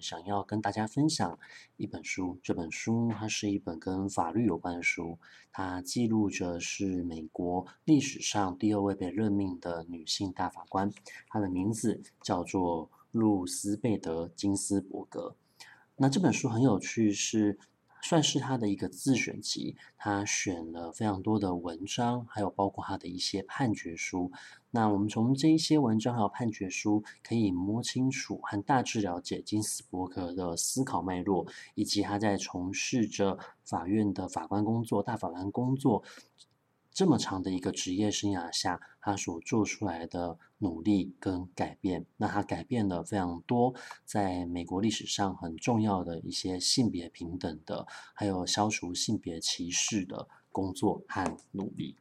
想要跟大家分享一本书，这本书它是一本跟法律有关的书，它记录着是美国历史上第二位被任命的女性大法官，她的名字叫做露丝贝德金斯伯格。那这本书很有趣，是。算是他的一个自选集，他选了非常多的文章，还有包括他的一些判决书。那我们从这一些文章还有判决书，可以摸清楚和大致了解金斯伯格的思考脉络，以及他在从事着法院的法官工作、大法官工作。这么长的一个职业生涯下，他所做出来的努力跟改变，那他改变了非常多在美国历史上很重要的一些性别平等的，还有消除性别歧视的工作和努力。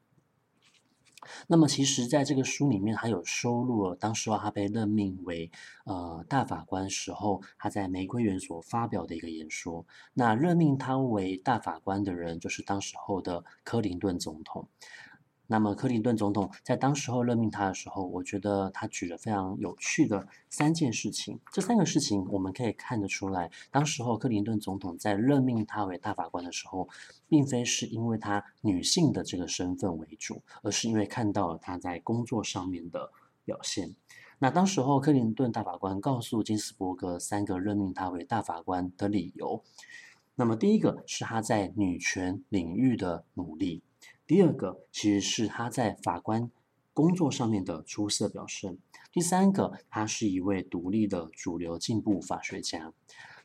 那么，其实，在这个书里面，他有收录了当时他被任命为呃大法官时候，他在玫瑰园所发表的一个演说。那任命他为大法官的人，就是当时候的克林顿总统。那么，克林顿总统在当时候任命他的时候，我觉得他举了非常有趣的三件事情。这三个事情我们可以看得出来，当时候克林顿总统在任命他为大法官的时候，并非是因为他女性的这个身份为主，而是因为看到了他在工作上面的表现。那当时候克林顿大法官告诉金斯伯格三个任命他为大法官的理由。那么，第一个是他在女权领域的努力。第二个其实是他在法官工作上面的出色表现。第三个，他是一位独立的主流进步法学家。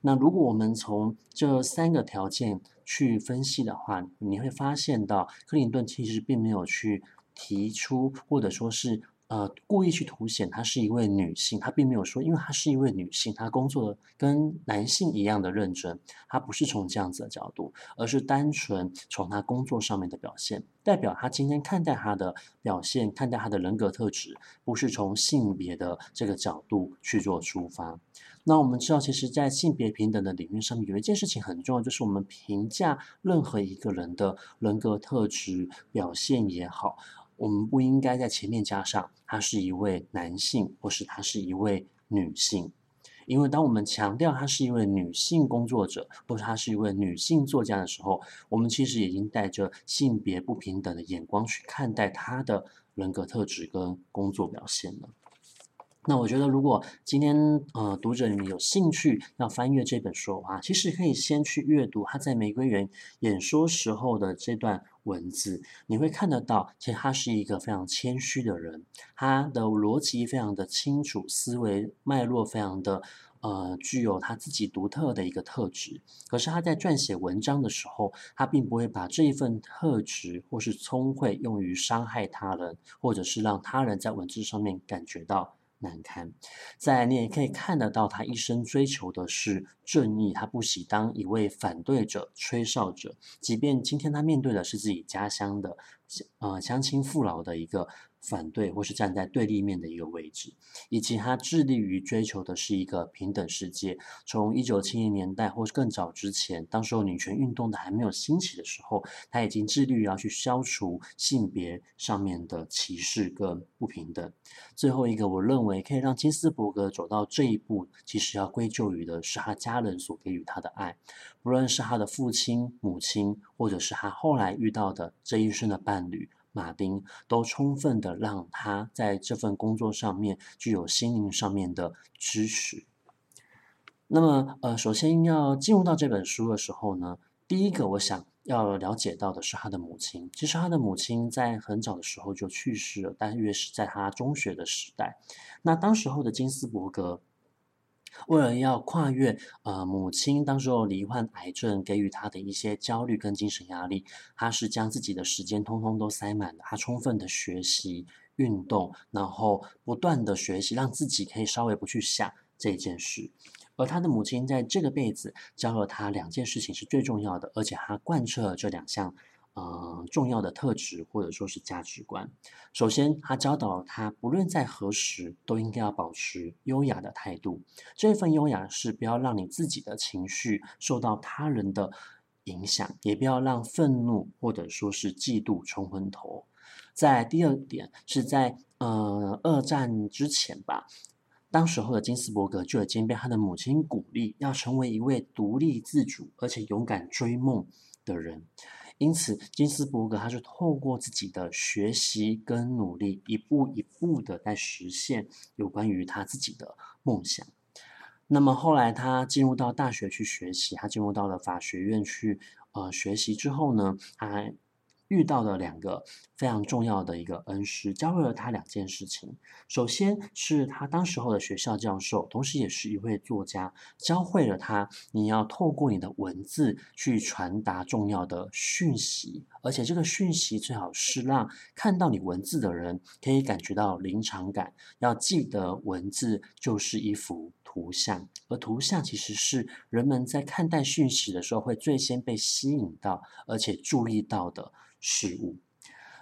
那如果我们从这三个条件去分析的话，你会发现到克林顿其实并没有去提出，或者说是。呃，故意去凸显她是一位女性，她并没有说，因为她是一位女性，她工作的跟男性一样的认真，她不是从这样子的角度，而是单纯从她工作上面的表现，代表她今天看待她的表现，看待她的人格特质，不是从性别的这个角度去做出发。那我们知道，其实，在性别平等的领域上面，有一件事情很重要，就是我们评价任何一个人的人格特质表现也好。我们不应该在前面加上他是一位男性，或是他是一位女性，因为当我们强调他是一位女性工作者，或是他是一位女性作家的时候，我们其实已经带着性别不平等的眼光去看待他的人格特质跟工作表现了。那我觉得，如果今天呃读者你们有兴趣要翻阅这本书的话，其实可以先去阅读他在玫瑰园演说时候的这段文字，你会看得到，其实他是一个非常谦虚的人，他的逻辑非常的清楚，思维脉络非常的呃具有他自己独特的一个特质。可是他在撰写文章的时候，他并不会把这一份特质或是聪慧用于伤害他人，或者是让他人在文字上面感觉到。难堪，再你也可以看得到，他一生追求的是正义，他不喜当一位反对者、吹哨者，即便今天他面对的是自己家乡的，呃，乡亲父老的一个。反对或是站在对立面的一个位置，以及他致力于追求的是一个平等世界。从一九七零年代或是更早之前，当时候女权运动的还没有兴起的时候，他已经致力于要去消除性别上面的歧视跟不平等。最后一个，我认为可以让金斯伯格走到这一步，其实要归咎于的是他家人所给予他的爱，不论是他的父亲、母亲，或者是他后来遇到的这一生的伴侣。马丁都充分的让他在这份工作上面具有心灵上面的支持。那么，呃，首先要进入到这本书的时候呢，第一个我想要了解到的是他的母亲。其实他的母亲在很早的时候就去世了，大约是在他中学的时代。那当时候的金斯伯格。为了要跨越呃母亲当时候罹患癌症给予他的一些焦虑跟精神压力，他是将自己的时间通通都塞满了，他充分的学习运动，然后不断的学习，让自己可以稍微不去想这件事。而他的母亲在这个辈子教了他两件事情是最重要的，而且他贯彻了这两项。呃，重要的特质或者说是价值观。首先，他教导他，不论在何时，都应该要保持优雅的态度。这份优雅是不要让你自己的情绪受到他人的影响，也不要让愤怒或者说是嫉妒冲昏头。在第二点，是在呃二战之前吧，当时候的金斯伯格就已经被他的母亲鼓励，要成为一位独立自主而且勇敢追梦的人。因此，金斯伯格他是透过自己的学习跟努力，一步一步的在实现有关于他自己的梦想。那么后来他进入到大学去学习，他进入到了法学院去呃学习之后呢，他还。遇到的两个非常重要的一个恩师，教会了他两件事情。首先是他当时候的学校教授，同时也是一位作家，教会了他你要透过你的文字去传达重要的讯息，而且这个讯息最好是让看到你文字的人可以感觉到临场感。要记得，文字就是一幅图像，而图像其实是人们在看待讯息的时候会最先被吸引到，而且注意到的。事物。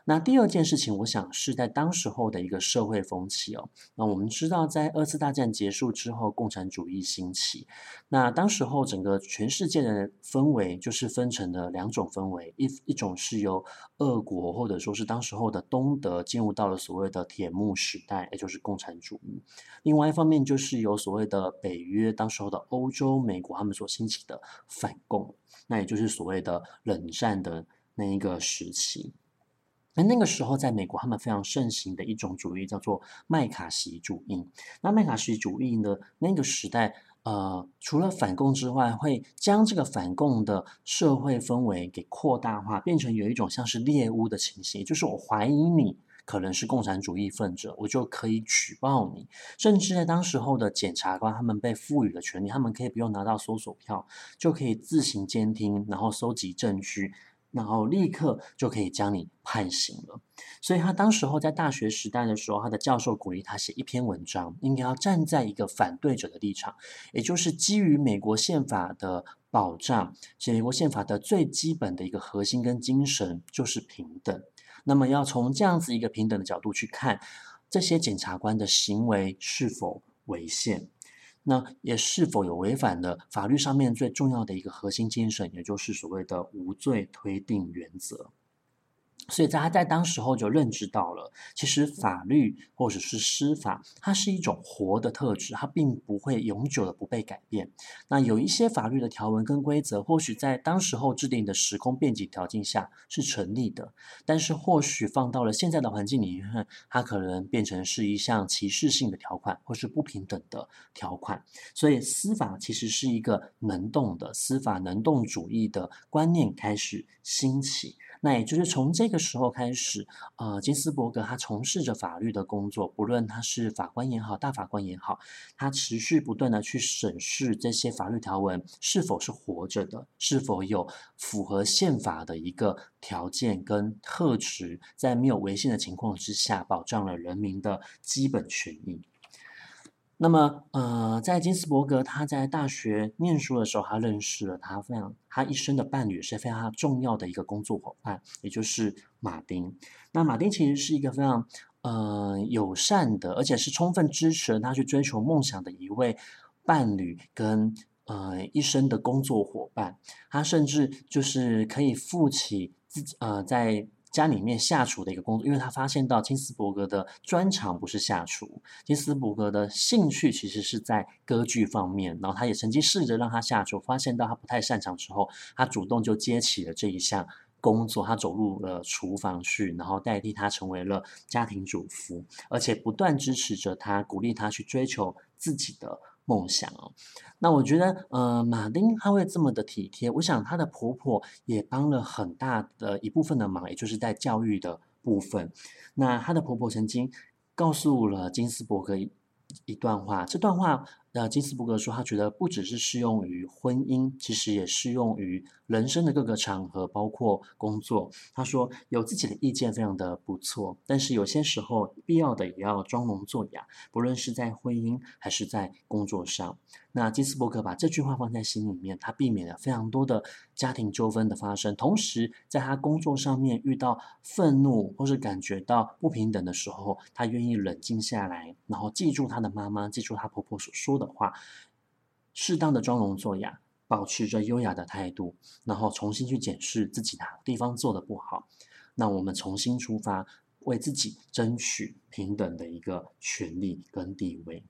那第二件事情，我想是在当时候的一个社会风气哦。那我们知道，在二次大战结束之后，共产主义兴起。那当时候整个全世界的氛围就是分成了两种氛围，一一种是由俄国或者说是当时候的东德进入到了所谓的铁幕时代，也就是共产主义。另外一方面就是由所谓的北约，当时候的欧洲、美国他们所兴起的反共，那也就是所谓的冷战的。那一个时期，那那个时候，在美国，他们非常盛行的一种主义叫做麦卡锡主义。那麦卡锡主义呢，那个时代，呃，除了反共之外，会将这个反共的社会氛围给扩大化，变成有一种像是猎巫的情形，就是我怀疑你可能是共产主义分子，我就可以举报你。甚至在当时候的检察官，他们被赋予了权利，他们可以不用拿到搜索票，就可以自行监听，然后搜集证据。然后立刻就可以将你判刑了。所以他当时候在大学时代的时候，他的教授鼓励他写一篇文章，应该要站在一个反对者的立场，也就是基于美国宪法的保障，写美国宪法的最基本的一个核心跟精神就是平等。那么要从这样子一个平等的角度去看这些检察官的行为是否违宪。那也是否有违反了法律上面最重要的一个核心精神，也就是所谓的无罪推定原则。所以，在他在当时候就认知到了，其实法律或者是司法，它是一种活的特质，它并不会永久的不被改变。那有一些法律的条文跟规则，或许在当时候制定的时空背景条件下是成立的，但是或许放到了现在的环境里面，它可能变成是一项歧视性的条款，或是不平等的条款。所以，司法其实是一个能动的司法能动主义的观念开始兴起。那也就是从这个时候开始，呃，金斯伯格他从事着法律的工作，不论他是法官也好，大法官也好，他持续不断的去审视这些法律条文是否是活着的，是否有符合宪法的一个条件跟特质，在没有违宪的情况之下，保障了人民的基本权益。那么，呃，在金斯伯格他在大学念书的时候，他认识了他非常他一生的伴侣，是非常重要的一个工作伙伴，也就是马丁。那马丁其实是一个非常呃友善的，而且是充分支持他去追求梦想的一位伴侣跟呃一生的工作伙伴。他甚至就是可以负起自己呃在。家里面下厨的一个工作，因为他发现到金斯伯格的专长不是下厨，金斯伯格的兴趣其实是在歌剧方面，然后他也曾经试着让他下厨，发现到他不太擅长之后，他主动就接起了这一项工作，他走入了厨房去，然后代替他成为了家庭主妇，而且不断支持着他，鼓励他去追求自己的。梦想哦，那我觉得，呃，马丁他会这么的体贴，我想她的婆婆也帮了很大的一部分的忙，也就是在教育的部分。那她的婆婆曾经告诉了金斯伯格一一段话，这段话。那金斯伯格说，他觉得不只是适用于婚姻，其实也适用于人生的各个场合，包括工作。他说，有自己的意见非常的不错，但是有些时候必要的也要装聋作哑，不论是在婚姻还是在工作上。那金斯伯格把这句话放在心里面，他避免了非常多的家庭纠纷的发生。同时，在他工作上面遇到愤怒或是感觉到不平等的时候，他愿意冷静下来，然后记住他的妈妈，记住他婆婆所说的话，适当的装聋作哑，保持着优雅的态度，然后重新去检视自己哪个地方做的不好。那我们重新出发，为自己争取平等的一个权利跟地位。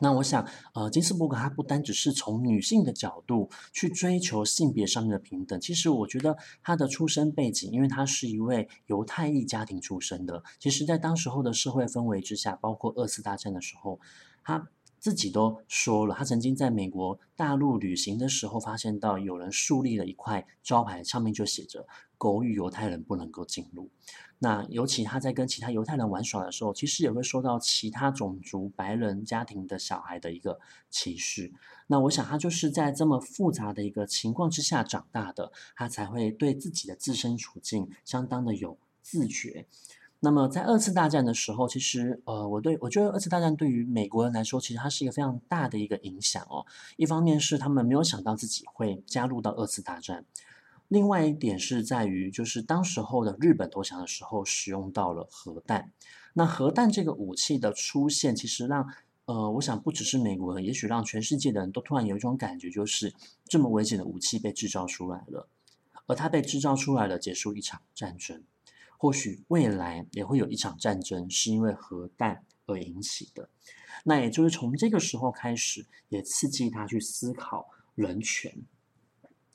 那我想，呃，金斯伯格他不单只是从女性的角度去追求性别上面的平等，其实我觉得他的出生背景，因为他是一位犹太裔家庭出身的，其实，在当时候的社会氛围之下，包括二次大战的时候，他自己都说了，他曾经在美国大陆旅行的时候，发现到有人树立了一块招牌，上面就写着“狗与犹太人不能够进入”。那尤其他在跟其他犹太人玩耍的时候，其实也会受到其他种族白人家庭的小孩的一个歧视。那我想他就是在这么复杂的一个情况之下长大的，他才会对自己的自身处境相当的有自觉。那么在二次大战的时候，其实呃，我对我觉得二次大战对于美国人来说，其实它是一个非常大的一个影响哦。一方面是他们没有想到自己会加入到二次大战。另外一点是在于，就是当时候的日本投降的时候，使用到了核弹。那核弹这个武器的出现，其实让呃，我想不只是美国人，也许让全世界的人都突然有一种感觉，就是这么危险的武器被制造出来了，而它被制造出来了，结束一场战争。或许未来也会有一场战争是因为核弹而引起的。那也就是从这个时候开始，也刺激他去思考人权。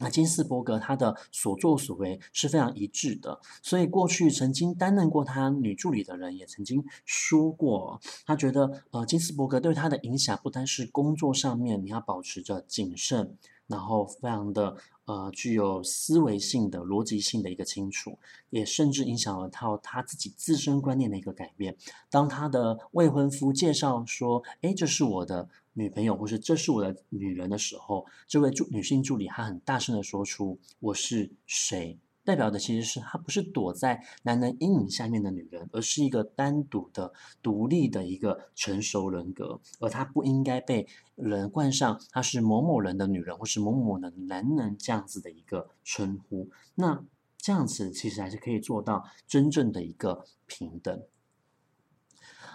那金斯伯格他的所作所为是非常一致的，所以过去曾经担任过他女助理的人也曾经说过，他觉得呃金斯伯格对他的影响不单是工作上面你要保持着谨慎，然后非常的呃具有思维性的逻辑性的一个清楚，也甚至影响了他他自己自身观念的一个改变。当他的未婚夫介绍说：“诶，这是我的。”女朋友，或是这是我的女人的时候，这位助女性助理，她很大声的说出“我是谁”，代表的其实是她不是躲在男人阴影下面的女人，而是一个单独的、独立的一个成熟人格，而她不应该被人冠上她是某某人的女人，或是某某的男人这样子的一个称呼。那这样子其实还是可以做到真正的一个平等。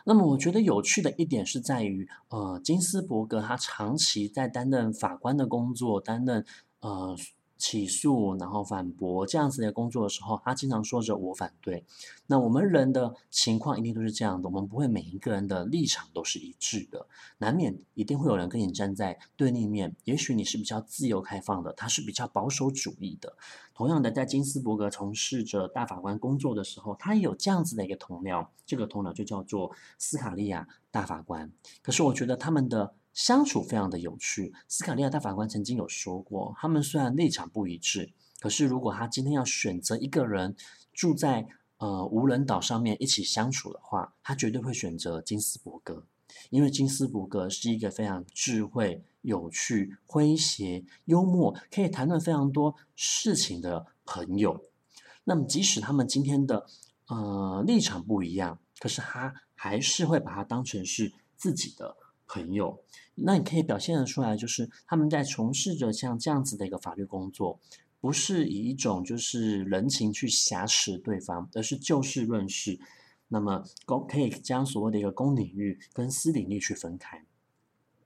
那么我觉得有趣的一点是在于，呃，金斯伯格他长期在担任法官的工作，担任呃。起诉，然后反驳这样子的工作的时候，他经常说着“我反对”。那我们人的情况一定都是这样的，我们不会每一个人的立场都是一致的，难免一定会有人跟你站在对立面。也许你是比较自由开放的，他是比较保守主义的。同样的，在金斯伯格从事着大法官工作的时候，他也有这样子的一个同僚，这个同僚就叫做斯卡利亚大法官。可是我觉得他们的。相处非常的有趣。斯卡利亚大法官曾经有说过，他们虽然立场不一致，可是如果他今天要选择一个人住在呃无人岛上面一起相处的话，他绝对会选择金斯伯格，因为金斯伯格是一个非常智慧、有趣、诙谐、幽默，可以谈论非常多事情的朋友。那么，即使他们今天的呃立场不一样，可是他还是会把他当成是自己的朋友。那你可以表现得出来，就是他们在从事着像这样子的一个法律工作，不是以一种就是人情去挟持对方，而是就事论事。那么公可以将所谓的一个公领域跟私领域去分开。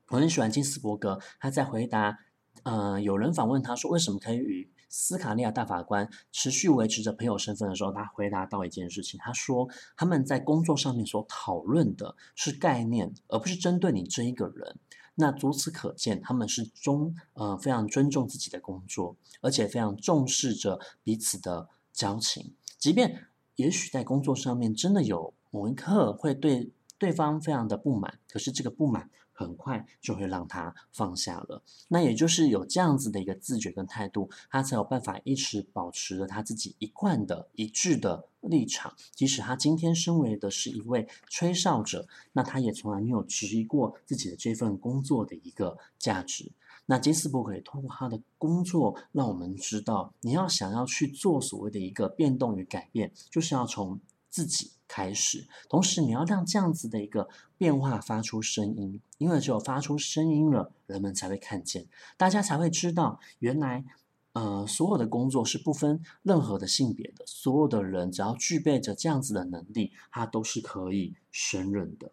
我很喜欢金斯伯格，他在回答，呃，有人访问他说为什么可以与斯卡利亚大法官持续维持着朋友身份的时候，他回答到一件事情，他说他们在工作上面所讨论的是概念，而不是针对你这一个人。那由此可见，他们是尊呃非常尊重自己的工作，而且非常重视着彼此的交情，即便也许在工作上面真的有某一刻会对对方非常的不满，可是这个不满。很快就会让他放下了，那也就是有这样子的一个自觉跟态度，他才有办法一直保持着他自己一贯的一致的立场。即使他今天身为的是一位吹哨者，那他也从来没有质疑过自己的这份工作的一个价值。那金斯伯格也通过他的工作，让我们知道，你要想要去做所谓的一个变动与改变，就是要从自己开始。同时，你要让这样子的一个变化发出声音，因为只有发出声音了，人们才会看见，大家才会知道，原来，呃，所有的工作是不分任何的性别的，所有的人只要具备着这样子的能力，他都是可以胜任的。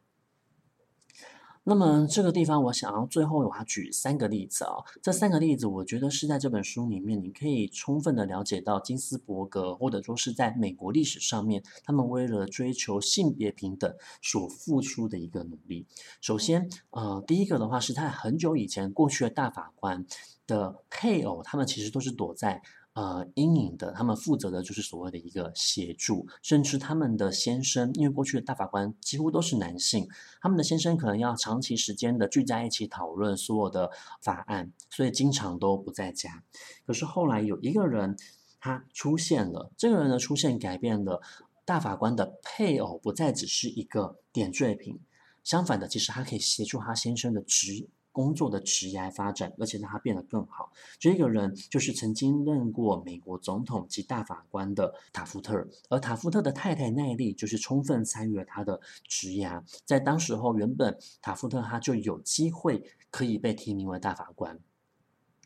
那么这个地方，我想要最后我要举三个例子啊、哦。这三个例子，我觉得是在这本书里面，你可以充分的了解到金斯伯格，或者说是在美国历史上面，他们为了追求性别平等所付出的一个努力。首先，呃，第一个的话是在很久以前，过去的大法官的配偶，他们其实都是躲在。呃，阴影的，他们负责的就是所谓的一个协助，甚至他们的先生，因为过去的大法官几乎都是男性，他们的先生可能要长期时间的聚在一起讨论所有的法案，所以经常都不在家。可是后来有一个人他出现了，这个人的出现改变了大法官的配偶不再只是一个点缀品，相反的，其实他可以协助他先生的职。工作的职业发展，而且让他变得更好。这个人就是曾经任过美国总统及大法官的塔夫特，而塔夫特的太太奈莉就是充分参与了他的职业。在当时候，原本塔夫特他就有机会可以被提名为大法官，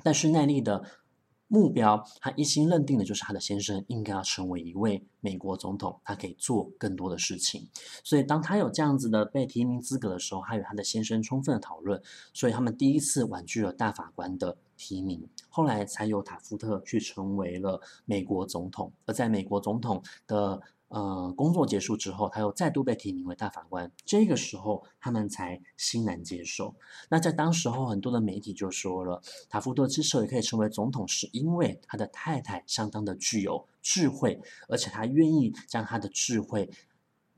但是奈莉的。目标，他一心认定的就是他的先生应该要成为一位美国总统，他可以做更多的事情。所以，当他有这样子的被提名资格的时候，他与他的先生充分的讨论，所以他们第一次婉拒了大法官的提名。后来，才由塔夫特去成为了美国总统。而在美国总统的。呃，工作结束之后，他又再度被提名为大法官。这个时候，他们才欣然接受。那在当时候，很多的媒体就说了，塔夫多之所以可以成为总统，是因为他的太太相当的具有智慧，而且他愿意将他的智慧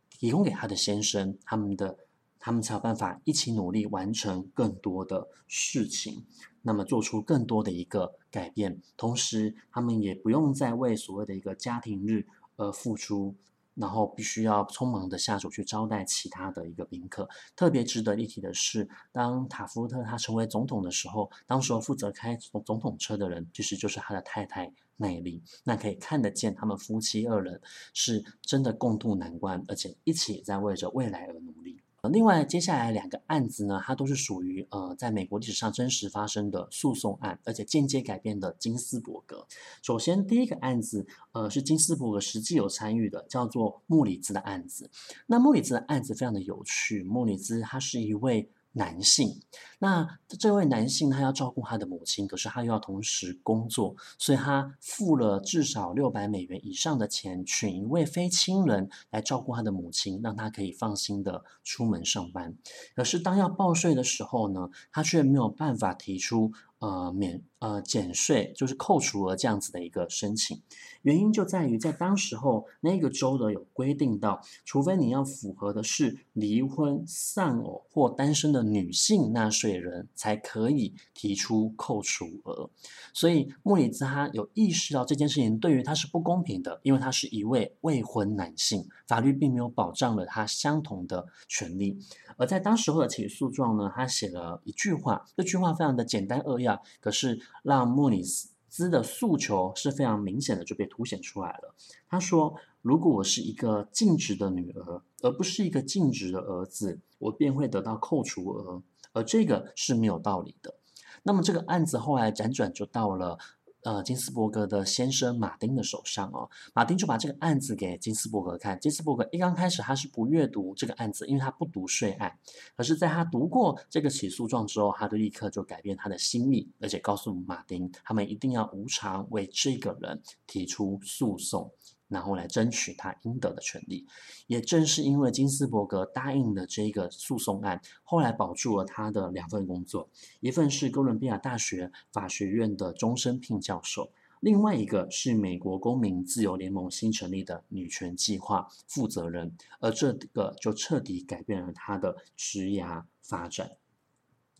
提供给他的先生，他们的他们才有办法一起努力完成更多的事情，那么做出更多的一个改变。同时，他们也不用再为所谓的一个家庭日。而付出，然后必须要匆忙的下手去招待其他的一个宾客。特别值得一提的是，当塔夫特他成为总统的时候，当时候负责开总总统车的人，其实就是他的太太奈莉。那可以看得见，他们夫妻二人是真的共度难关，而且一起在为着未来而努力。另外，接下来两个案子呢，它都是属于呃，在美国历史上真实发生的诉讼案，而且间接改变的金斯伯格。首先，第一个案子，呃，是金斯伯格实际有参与的，叫做穆里兹的案子。那穆里兹的案子非常的有趣，穆里兹他是一位。男性，那这位男性他要照顾他的母亲，可是他又要同时工作，所以他付了至少六百美元以上的钱，请一位非亲人来照顾他的母亲，让他可以放心的出门上班。可是当要报税的时候呢，他却没有办法提出。呃，免呃减税就是扣除额这样子的一个申请，原因就在于在当时候那个州的有规定到，除非你要符合的是离婚、丧偶或单身的女性纳税人，才可以提出扣除额。所以莫里兹他有意识到这件事情对于他是不公平的，因为他是一位未婚男性，法律并没有保障了他相同的权利。而在当时候的起诉状呢，他写了一句话，这句话非常的简单扼要，可是让莫里斯兹的诉求是非常明显的就被凸显出来了。他说：“如果我是一个尽职的女儿，而不是一个尽职的儿子，我便会得到扣除额，而这个是没有道理的。”那么这个案子后来辗转就到了。呃，金斯伯格的先生马丁的手上哦，马丁就把这个案子给金斯伯格看。金斯伯格一刚开始他是不阅读这个案子，因为他不读税案。可是，在他读过这个起诉状之后，他就立刻就改变他的心意，而且告诉马丁，他们一定要无偿为这个人提出诉讼。然后来争取他应得的权利，也正是因为金斯伯格答应了这个诉讼案，后来保住了他的两份工作，一份是哥伦比亚大学法学院的终身聘教授，另外一个是美国公民自由联盟新成立的女权计划负责人，而这个就彻底改变了他的职涯发展。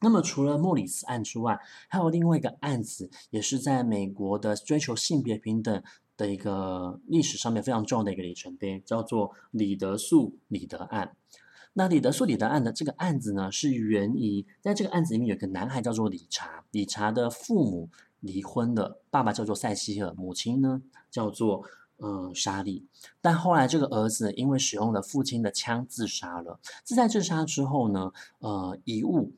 那么除了莫里斯案之外，还有另外一个案子，也是在美国的追求性别平等。的一个历史上面非常重要的一个里程碑，叫做李德素李德案。那李德素李德案的这个案子呢，是源于在这个案子里面有个男孩叫做理查，理查的父母离婚了，爸爸叫做塞西尔，母亲呢叫做嗯，莎莉，但后来这个儿子因为使用了父亲的枪自杀了。自在自杀之后呢，呃，遗物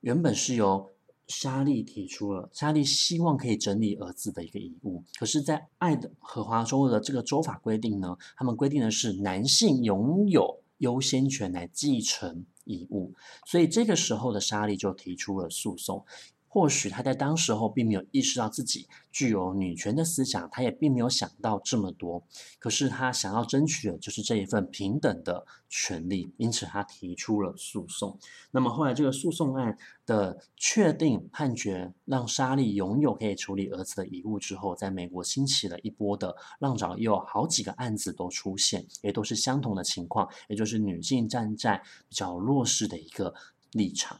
原本是由莎莉提出了，莎莉希望可以整理儿子的一个遗物。可是，在爱的荷华州的这个州法规定呢，他们规定的是男性拥有优先权来继承遗物，所以这个时候的莎莉就提出了诉讼。或许他在当时候并没有意识到自己具有女权的思想，他也并没有想到这么多。可是他想要争取的就是这一份平等的权利，因此他提出了诉讼。那么后来这个诉讼案的确定判决，让莎莉拥有可以处理儿子的遗物之后，在美国兴起了一波的浪潮，又有好几个案子都出现，也都是相同的情况，也就是女性站在比较弱势的一个立场。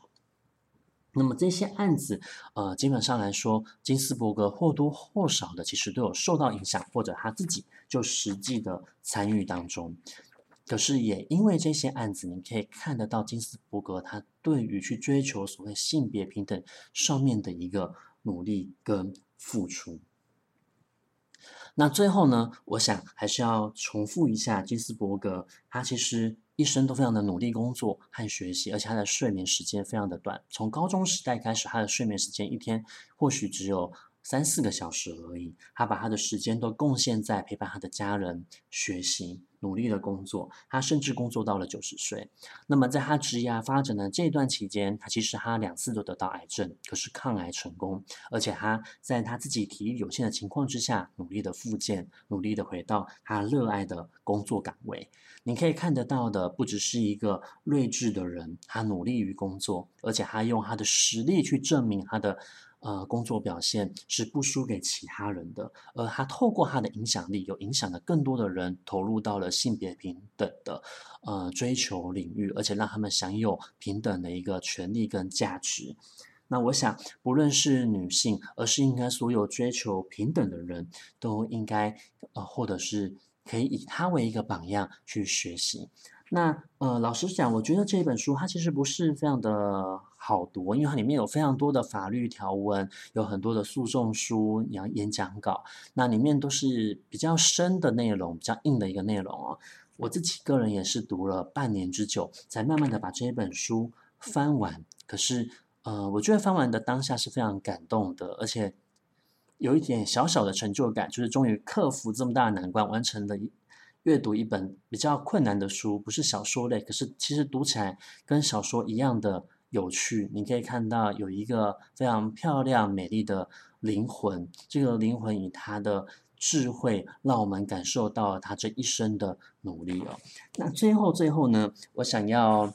那么这些案子，呃，基本上来说，金斯伯格或多或少的其实都有受到影响，或者他自己就实际的参与当中。可是也因为这些案子，你可以看得到金斯伯格他对于去追求所谓性别平等上面的一个努力跟付出。那最后呢，我想还是要重复一下金斯伯格，他其实。一生都非常的努力工作和学习，而且他的睡眠时间非常的短。从高中时代开始，他的睡眠时间一天或许只有三四个小时而已。他把他的时间都贡献在陪伴他的家人、学习。努力的工作，他甚至工作到了九十岁。那么在他职业发展的这段期间，他其实他两次都得到癌症，可是抗癌成功，而且他在他自己体力有限的情况之下，努力的复健，努力的回到他热爱的工作岗位。你可以看得到的，不只是一个睿智的人，他努力于工作，而且他用他的实力去证明他的。呃，工作表现是不输给其他人的，而他透过他的影响力，有影响了更多的人投入到了性别平等的呃追求领域，而且让他们享有平等的一个权利跟价值。那我想，不论是女性，而是应该所有追求平等的人都应该呃，或者是可以以他为一个榜样去学习。那呃，老实讲，我觉得这本书它其实不是非常的好读，因为它里面有非常多的法律条文，有很多的诉讼书，你要演讲稿，那里面都是比较深的内容，比较硬的一个内容哦。我自己个人也是读了半年之久，才慢慢的把这一本书翻完。可是呃，我觉得翻完的当下是非常感动的，而且有一点小小的成就感，就是终于克服这么大的难关，完成了一。阅读一本比较困难的书，不是小说类，可是其实读起来跟小说一样的有趣。你可以看到有一个非常漂亮美丽的灵魂，这个灵魂以他的智慧，让我们感受到了他这一生的努力哦。那最后最后呢，我想要。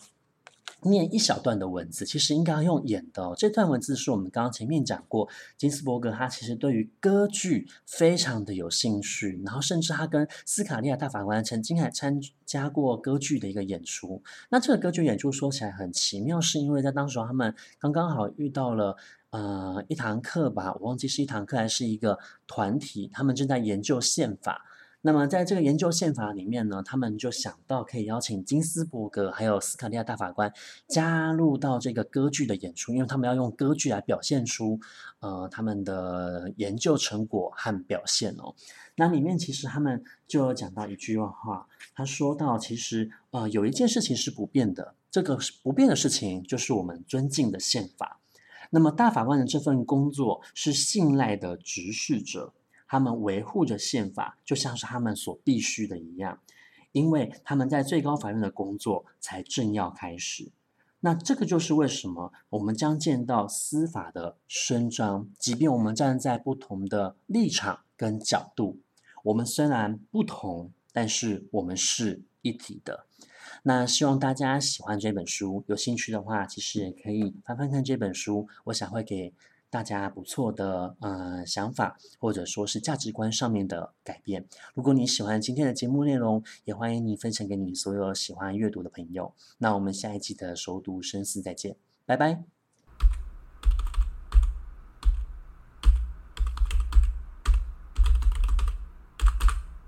念一小段的文字，其实应该要用演的。这段文字是我们刚刚前面讲过，金斯伯格他其实对于歌剧非常的有兴趣，然后甚至他跟斯卡利亚大法官曾经还参加过歌剧的一个演出。那这个歌剧演出说起来很奇妙，是因为在当时他们刚刚好遇到了呃一堂课吧，我忘记是一堂课还是一个团体，他们正在研究宪法。那么，在这个研究宪法里面呢，他们就想到可以邀请金斯伯格还有斯卡利亚大法官加入到这个歌剧的演出，因为他们要用歌剧来表现出呃他们的研究成果和表现哦。那里面其实他们就有讲到一句话，他说到其实呃有一件事情是不变的，这个不变的事情就是我们尊敬的宪法。那么大法官的这份工作是信赖的执事者。他们维护着宪法，就像是他们所必须的一样，因为他们在最高法院的工作才正要开始。那这个就是为什么我们将见到司法的伸张，即便我们站在不同的立场跟角度，我们虽然不同，但是我们是一体的。那希望大家喜欢这本书，有兴趣的话，其实也可以翻翻看这本书，我想会给。大家不错的呃想法，或者说是价值观上面的改变。如果你喜欢今天的节目内容，也欢迎你分享给你所有喜欢阅读的朋友。那我们下一期的熟读深思再见，拜拜。